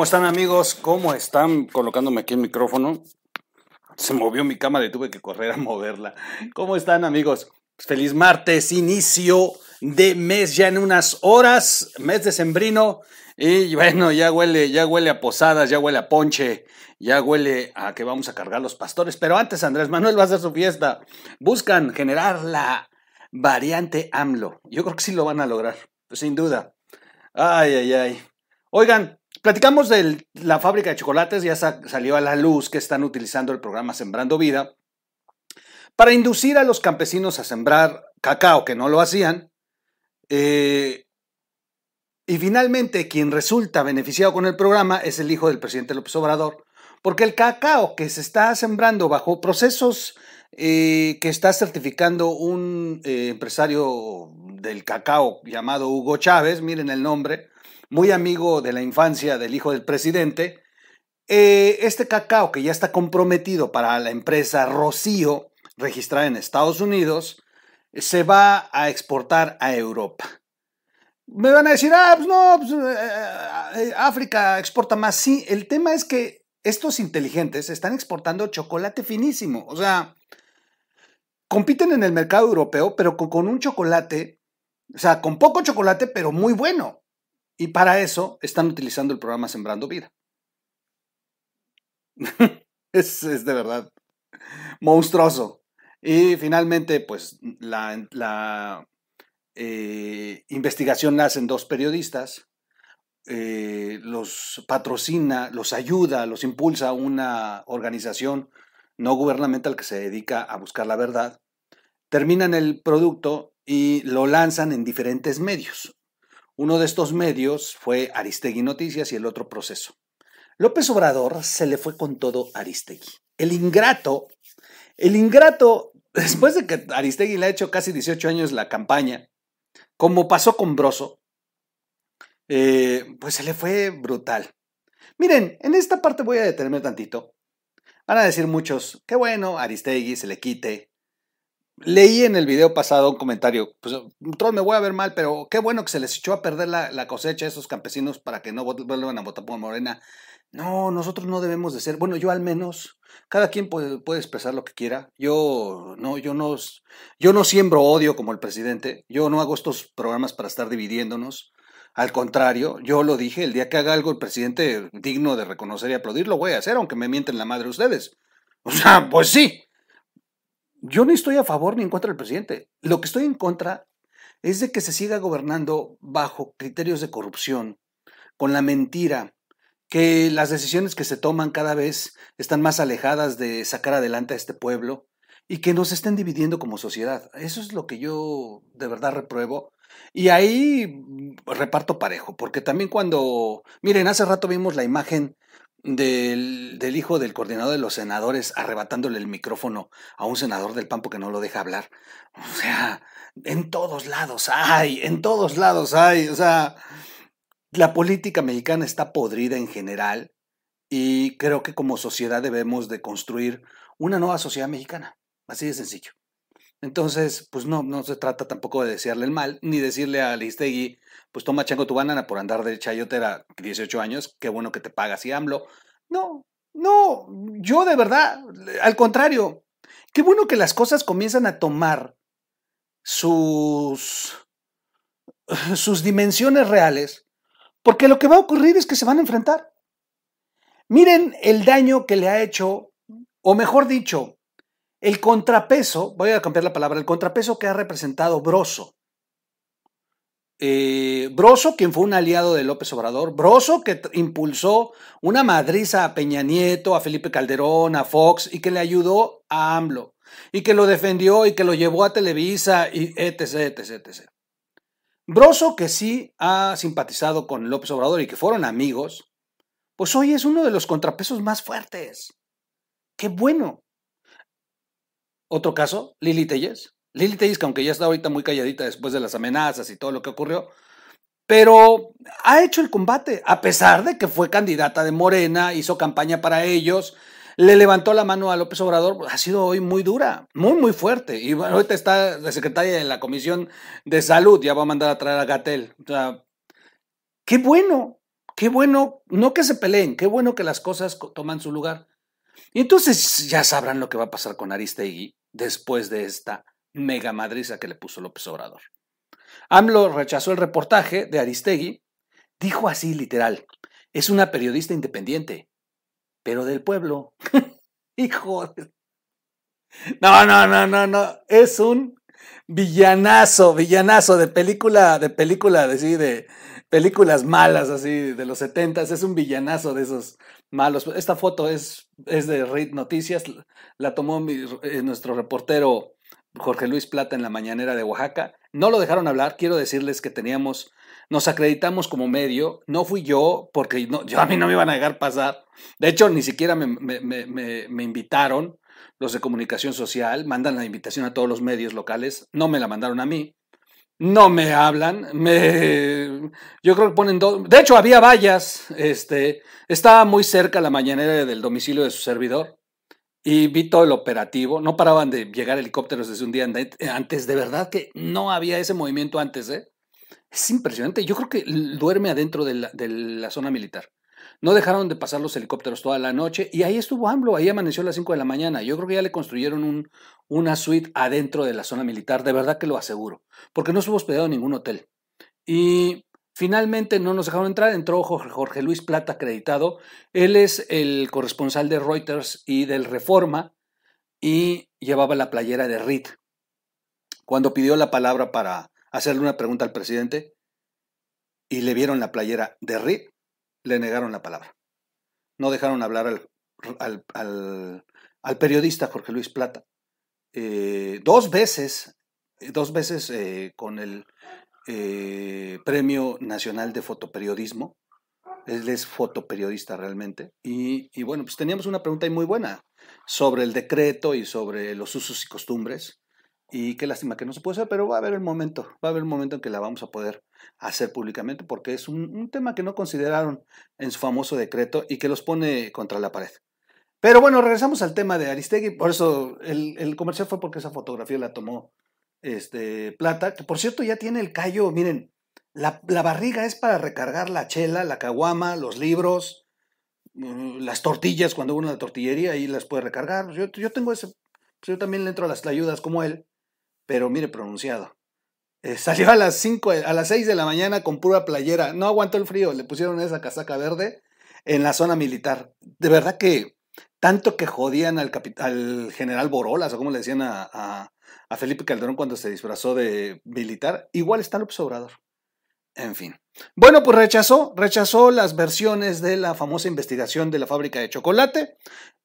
¿Cómo están amigos? ¿Cómo están? Colocándome aquí el micrófono. Se movió mi cámara y tuve que correr a moverla. ¿Cómo están amigos? Feliz martes, inicio de mes ya en unas horas, mes de sembrino. Y bueno, ya huele, ya huele a posadas, ya huele a ponche, ya huele a que vamos a cargar los pastores. Pero antes Andrés Manuel va a hacer su fiesta. Buscan generar la variante AMLO. Yo creo que sí lo van a lograr, pues sin duda. Ay, ay, ay. Oigan, platicamos de la fábrica de chocolates, ya salió a la luz que están utilizando el programa Sembrando Vida para inducir a los campesinos a sembrar cacao, que no lo hacían. Eh, y finalmente, quien resulta beneficiado con el programa es el hijo del presidente López Obrador, porque el cacao que se está sembrando bajo procesos eh, que está certificando un eh, empresario del cacao llamado Hugo Chávez, miren el nombre, muy amigo de la infancia del hijo del presidente, eh, este cacao que ya está comprometido para la empresa Rocío, registrada en Estados Unidos, se va a exportar a Europa. Me van a decir, ah, pues no, pues, eh, África exporta más. Sí, el tema es que estos inteligentes están exportando chocolate finísimo. O sea, compiten en el mercado europeo, pero con un chocolate, o sea, con poco chocolate, pero muy bueno. Y para eso están utilizando el programa Sembrando Vida. es, de verdad monstruoso. Y finalmente, pues la, eh, investigación nace en dos periodistas, eh, los patrocina, los ayuda, los impulsa una organización no gubernamental que se dedica a buscar la verdad. Terminan el producto y lo lanzan en diferentes medios. Uno de estos medios fue Aristegui Noticias y el otro Proceso. López Obrador se le fue con todo Aristegui. El ingrato, el ingrato, después de que Aristegui le ha hecho casi 18 años la campaña, como pasó con Broso, eh, pues se le fue brutal. Miren, en esta parte voy a detenerme tantito. Van a decir muchos, qué bueno, Aristegui se le quite, Leí en el video pasado un comentario, pues me voy a ver mal, pero qué bueno que se les echó a perder la, cosecha a esos campesinos para que no vuelvan a votar por Morena. No, nosotros no debemos de ser, bueno, yo al menos, cada quien puede, puede, expresar lo que quiera. Yo no, yo no, yo no siembro odio como el presidente. Yo no hago estos programas para estar dividiéndonos. Al contrario, yo lo dije, el día que haga algo el presidente digno de reconocer y aplaudir, lo voy a hacer, aunque me mienten la madre ustedes. O sea, pues sí, yo no estoy a favor ni en contra del presidente. Lo que estoy en contra es de que se siga gobernando bajo criterios de corrupción, con la mentira, que las decisiones que se toman cada vez están más alejadas de sacar adelante a este pueblo y que nos estén dividiendo como sociedad. Eso es lo que yo de verdad repruebo. Y ahí reparto parejo, porque también cuando, miren, hace rato vimos la imagen del, hijo del coordinador de los senadores arrebatándole el micrófono a un senador del PAN porque no lo deja hablar. O sea, en todos lados hay, en todos lados hay. O sea, la política mexicana está podrida en general y creo que como sociedad debemos de construir una nueva sociedad mexicana. Así de sencillo. Entonces, pues no, no se trata tampoco de desearle el mal, ni decirle a Listegui, pues toma chango tu banana por andar de chayotera 18 años, qué bueno que te pagas y AMLO. No, no, yo de verdad, al contrario, qué bueno que las cosas comienzan a tomar sus, sus dimensiones reales, porque lo que va a ocurrir es que se van a enfrentar. Miren el daño que le ha hecho, o mejor dicho, el contrapeso, voy a cambiar la palabra, el contrapeso que ha representado Broso eh, Broso, quien fue un aliado de López Obrador, Broso que impulsó una madriza a Peña Nieto, a Felipe Calderón, a Fox y que le ayudó a AMLO y que lo defendió y que lo llevó a Televisa y etc, etc, etc. Broso que sí ha simpatizado con López Obrador y que fueron amigos, pues hoy es uno de los contrapesos más fuertes. ¡Qué bueno! Otro caso, Lili Telles. Lili Telles, que aunque ya está ahorita muy calladita después de las amenazas y todo lo que ocurrió, pero ha hecho el combate, a pesar de que fue candidata de Morena, hizo campaña para ellos, le levantó la mano a López Obrador, ha sido hoy muy dura, muy, muy fuerte. Y ahorita está la secretaria de la Comisión de Salud, ya va a mandar a traer a Gatel. O sea, Qué bueno, qué bueno, no que se peleen, qué bueno que las cosas toman su lugar. Y entonces ya sabrán lo que va a pasar con Aristegui después de esta mega madriza que le puso López Obrador. AMLO rechazó el reportaje de Aristegui, dijo así literal, es una periodista independiente, pero del pueblo. Hijo No, no, no, no, no, es un villanazo, villanazo de película, de película, de, de películas malas así de los setentas, es un villanazo de esos malos. Esta foto es, es de Read Noticias, la tomó eh, nuestro reportero Jorge Luis Plata en la mañanera de Oaxaca. No lo dejaron hablar, quiero decirles que teníamos, nos acreditamos como medio, no fui yo, porque no, yo, a mí no me iban a dejar pasar. De hecho, ni siquiera me, me, me, me invitaron los de comunicación social, mandan la invitación a todos los medios locales, no me la mandaron a mí. No me hablan, me, yo creo que ponen dos, de hecho había vallas, este, estaba muy cerca la mañanera del domicilio de su servidor, y vi todo el operativo. No paraban de llegar helicópteros desde un día antes. De verdad que no había ese movimiento antes. ¿eh? Es impresionante. Yo creo que duerme adentro de la, zona militar. No dejaron de pasar los helicópteros toda la noche y ahí estuvo AMLO, ahí amaneció a las 5 de la mañana. Yo creo que ya le construyeron un, una suite adentro de la zona militar, de verdad que lo aseguro, porque no estuvo hospedado en ningún hotel. Y Finalmente no nos dejaron entrar, entró Jorge Luis Plata acreditado. Él es el corresponsal de Reuters y del Reforma y llevaba la playera de RIT. Cuando pidió la palabra para hacerle una pregunta al presidente y le vieron la playera de RIT, le negaron la palabra. No dejaron hablar al, periodista Jorge Luis Plata. Eh, dos veces, dos veces eh, con el eh, Premio Nacional de Fotoperiodismo. Él es fotoperiodista realmente. Y, bueno, pues teníamos una pregunta muy buena sobre el decreto y sobre los usos y costumbres. Y qué lástima que no se puede hacer, pero va a haber el momento, va a haber el momento en que la vamos a poder hacer públicamente porque es un, tema que no consideraron en su famoso decreto y que los pone contra la pared. Pero bueno, regresamos al tema de Aristegui, por eso el, el comercial fue porque esa fotografía la tomó este, plata, que por cierto ya tiene el callo, miren, la, barriga es para recargar la chela, la caguama, los libros, mm, las tortillas, cuando uno la tortillería, ahí las puede recargar. Yo, yo tengo ese, pues yo también le entro a las ayudas como él, pero mire, pronunciado. Eh, salió a las 5, a las 6 de la mañana con pura playera, no aguantó el frío, le pusieron esa casaca verde en la zona militar. De verdad que tanto que jodían al, al general Borolas, o como le decían a, a Felipe Calderón cuando se disfrazó de militar, igual está el Obrador. En fin. Bueno, pues rechazó, rechazó las versiones de la famosa investigación de la fábrica de chocolate,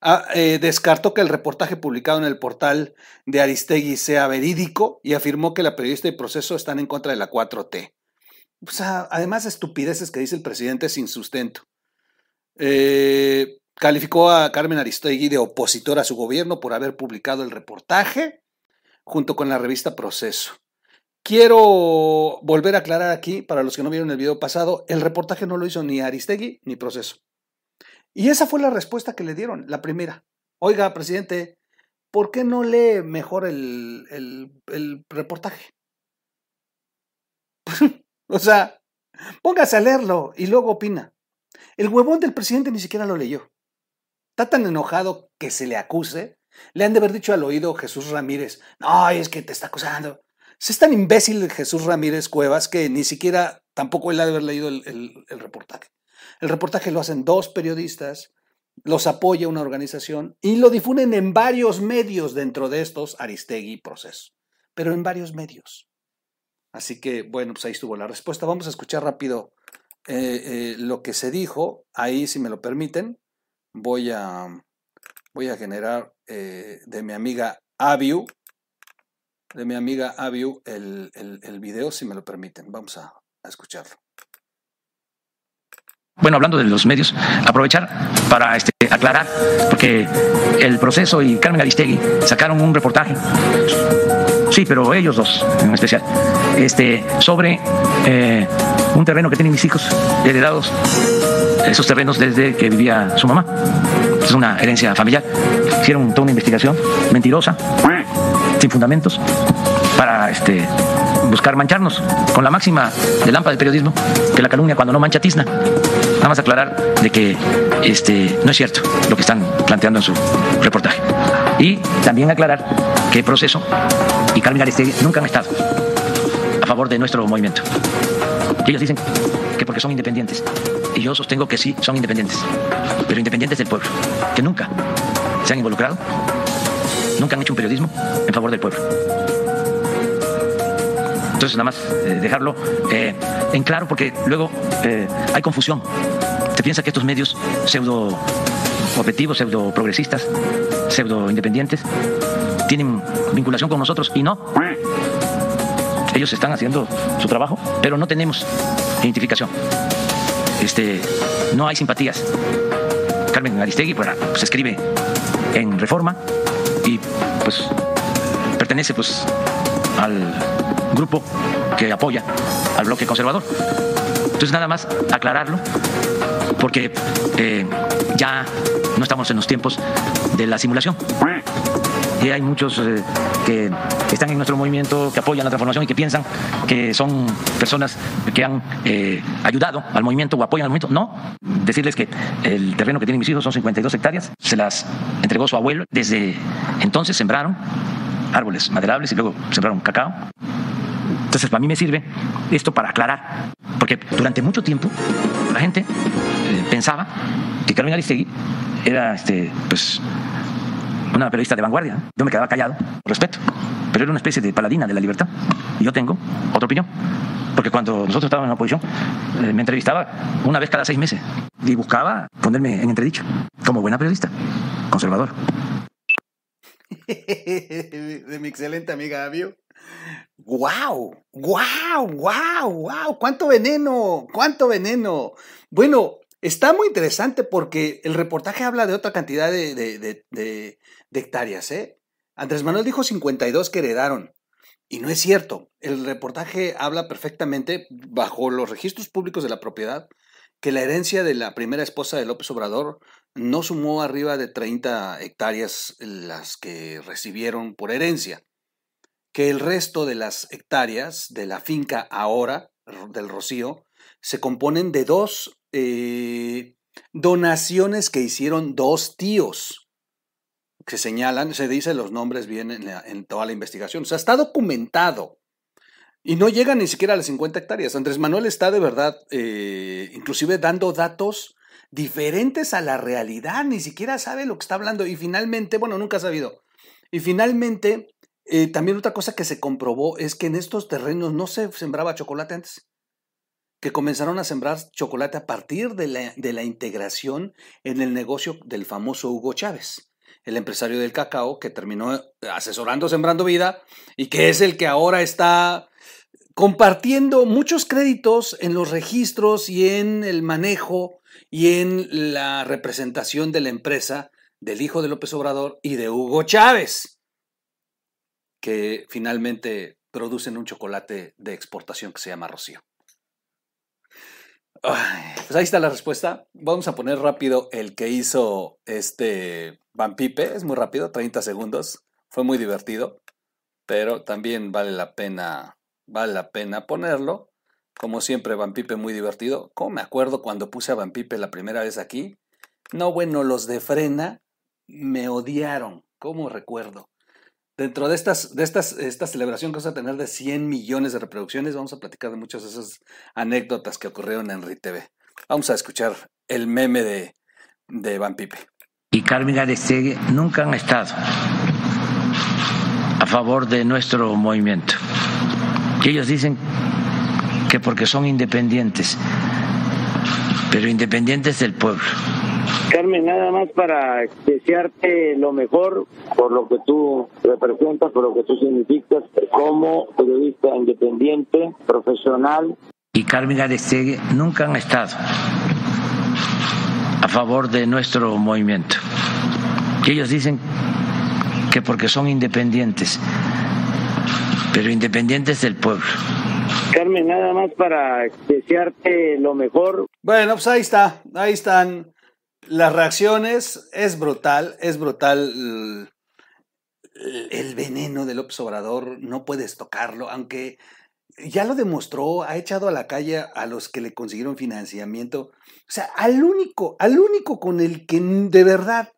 ah, eh, descartó que el reportaje publicado en el portal de Aristegui sea verídico y afirmó que la periodista y proceso están en contra de la 4T. O sea, además estupideces que dice el presidente sin sustento. Eh, calificó a Carmen Aristegui de opositor a su gobierno por haber publicado el reportaje junto con la revista Proceso. Quiero volver a aclarar aquí, para los que no vieron el video pasado, el reportaje no lo hizo ni Aristegui ni Proceso. Y esa fue la respuesta que le dieron, la primera. Oiga, presidente, ¿por qué no lee mejor el, el reportaje? o sea, póngase a leerlo y luego opina. El huevón del presidente ni siquiera lo leyó. Está tan enojado que se le acuse le han de haber dicho al oído Jesús Ramírez, no, es que te está acusando. Es tan imbécil Jesús Ramírez Cuevas que ni siquiera tampoco él ha de haber leído el, reportaje. El reportaje lo hacen dos periodistas, los apoya una organización y lo difunden en varios medios dentro de estos, Aristegui Proceso, pero en varios medios. Así que, bueno, pues ahí estuvo la respuesta. Vamos a escuchar rápido eh, eh, lo que se dijo. Ahí, si me lo permiten, voy a, voy a generar eh, de mi amiga Aviu, de mi amiga Aviu, el, el, video, si me lo permiten. Vamos a, escucharlo. Bueno, hablando de los medios, aprovechar para este, aclarar, porque el proceso y Carmen Aristegui sacaron un reportaje, sí, pero ellos dos en especial, este, sobre eh, un terreno que tienen mis hijos heredados, esos terrenos desde que vivía su mamá es una herencia familiar. Hicieron toda una investigación mentirosa, sin fundamentos, para este, buscar mancharnos con la máxima de lámpara del periodismo, que la calumnia cuando no mancha tizna. Nada más aclarar de que este, no es cierto lo que están planteando en su reportaje. Y también aclarar que el proceso y Carmen Aristegui nunca han estado a favor de nuestro movimiento. ellos dicen que porque son independientes. Y yo sostengo que sí, son independientes. Pero independientes del pueblo. Que nunca se han involucrado, nunca han hecho un periodismo en favor del pueblo. Entonces, nada más eh, dejarlo eh, en claro porque luego eh, hay confusión. Se piensa que estos medios pseudo objetivos, pseudo progresistas, pseudo independientes, tienen vinculación con nosotros y no. Ellos están haciendo su trabajo, pero no tenemos identificación. Este, no hay simpatías. Carmen Aristegui pues, escribe en Reforma y pues pertenece pues al grupo que apoya al bloque conservador. Entonces nada más aclararlo porque eh, ya no estamos en los tiempos de la simulación. Y hay muchos eh, que están en nuestro movimiento, que apoyan la transformación y que piensan que son personas que han eh, ayudado al movimiento o apoyan al movimiento. No, decirles que el terreno que tienen mis hijos son 52 hectáreas, se las entregó su abuelo. Desde entonces sembraron árboles maderables y luego sembraron cacao. Entonces, para mí me sirve esto para aclarar, porque durante mucho tiempo la gente eh, pensaba que Carmen Aristegui era este, pues, una periodista de vanguardia. Yo me quedaba callado, respeto, pero era una especie de paladina de la libertad. Y yo tengo otra opinión. Porque cuando nosotros estábamos en la oposición, eh, me entrevistaba una vez cada seis meses y buscaba ponerme en entredicho como buena periodista, conservador. de mi excelente amiga Avio. ¡Guau! ¡Guau! ¡Guau! ¡Guau! ¡Cuánto veneno! ¡Cuánto veneno! Bueno, está muy interesante porque el reportaje habla de otra cantidad de, de hectáreas, ¿eh? Andrés Manuel dijo 52 que heredaron. Y no es cierto. El reportaje habla perfectamente, bajo los registros públicos de la propiedad, que la herencia de la primera esposa de López Obrador no sumó arriba de 30 hectáreas las que recibieron por herencia, que el resto de las hectáreas de la finca ahora, del Rocío, se componen de dos eh, donaciones que hicieron dos tíos que señalan, se dice los nombres bien en, toda la investigación. O sea, está documentado. Y no llega ni siquiera a las 50 hectáreas. Andrés Manuel está de verdad, eh, inclusive dando datos diferentes a la realidad. Ni siquiera sabe lo que está hablando. Y finalmente, bueno, nunca ha sabido. Y finalmente, eh, también otra cosa que se comprobó es que en estos terrenos no se sembraba chocolate antes que comenzaron a sembrar chocolate a partir de la, de la integración en el negocio del famoso Hugo Chávez el empresario del cacao, que terminó asesorando Sembrando Vida y que es el que ahora está compartiendo muchos créditos en los registros y en el manejo y en la representación de la empresa del hijo de López Obrador y de Hugo Chávez, que finalmente producen un chocolate de exportación que se llama Rocío. Pues ahí está la respuesta. Vamos a poner rápido el que hizo este Van Pipe. Es muy rápido, 30 segundos. Fue muy divertido. Pero también vale la pena, vale la pena ponerlo. Como siempre, Van Pipe muy divertido. Como me acuerdo cuando puse a Van Pipe la primera vez aquí. No, bueno, los de Frena me odiaron. ¿Cómo recuerdo? Dentro de, estas, de estas, esta celebración que vamos a tener de 100 millones de reproducciones, vamos a platicar de muchas de esas anécdotas que ocurrieron en RITV. Vamos a escuchar el meme de, de Van Pipe. Y Carmen Aristegui nunca han estado a favor de nuestro movimiento. ellos dicen que porque son independientes, pero independientes del pueblo. Carmen, nada más para desearte lo mejor por lo que tú representas, por lo que tú significas como periodista independiente, profesional. Y Carmen Aristegui nunca han estado a favor de nuestro movimiento. ellos dicen que porque son independientes, pero independientes del pueblo. Carmen, nada más para desearte lo mejor. Bueno, pues ahí está, ahí están las reacciones es brutal, es brutal el veneno del López Obrador no puedes tocarlo, aunque ya lo demostró, ha echado a la calle a los que le consiguieron financiamiento. O sea, al único, al único con el que de verdad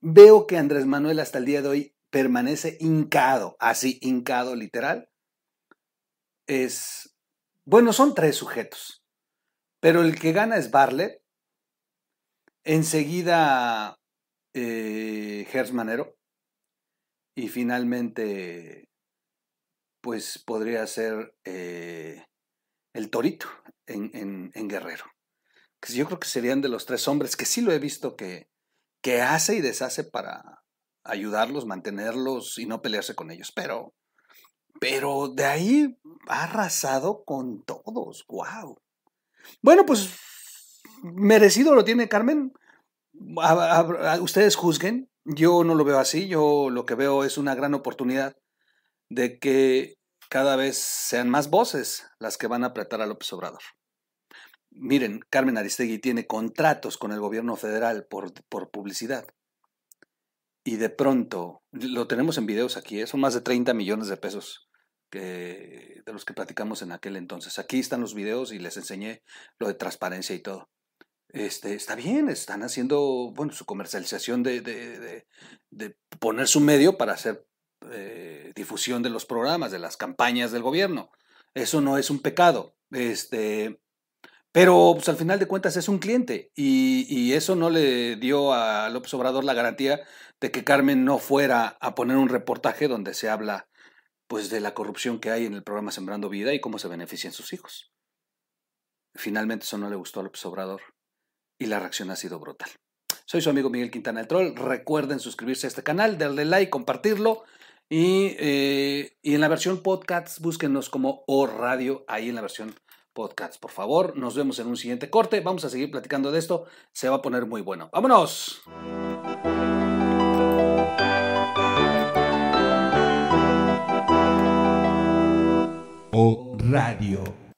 veo que Andrés Manuel hasta el día de hoy permanece hincado, así hincado literal, es, bueno, son tres sujetos, pero el que gana es Barlet, enseguida eh, Manero, y finalmente, pues podría ser eh, el Torito en, Guerrero. Que yo creo que serían de los tres hombres que sí lo he visto que, que hace y deshace para ayudarlos, mantenerlos y no pelearse con ellos. Pero, pero de ahí ha arrasado con todos. ¡Wow! Bueno, pues merecido lo tiene Carmen. ustedes juzguen. Yo no lo veo así, yo lo que veo es una gran oportunidad de que cada vez sean más voces las que van a apretar a López Obrador. Miren, Carmen Aristegui tiene contratos con el gobierno federal por, por publicidad. Y de pronto, lo tenemos en videos aquí, ¿eh? son más de 30 millones de pesos que, de los que platicamos en aquel entonces. Aquí están los videos y les enseñé lo de transparencia y todo este, está bien, están haciendo, bueno, su comercialización de, de, de, poner su medio para hacer eh, difusión de los programas, de las campañas del gobierno. Eso no es un pecado. Este, pero pues, al final de cuentas es un cliente y, y, eso no le dio a López Obrador la garantía de que Carmen no fuera a poner un reportaje donde se habla pues de la corrupción que hay en el programa Sembrando Vida y cómo se benefician sus hijos. Finalmente eso no le gustó a López Obrador y la reacción ha sido brutal. Soy su amigo Miguel Quintana el Troll. Recuerden suscribirse a este canal, darle like, compartirlo. Y, eh, y en la versión podcast, búsquenos como O Radio, ahí en la versión podcast, por favor. Nos vemos en un siguiente corte. Vamos a seguir platicando de esto. Se va a poner muy bueno. ¡Vámonos! o radio.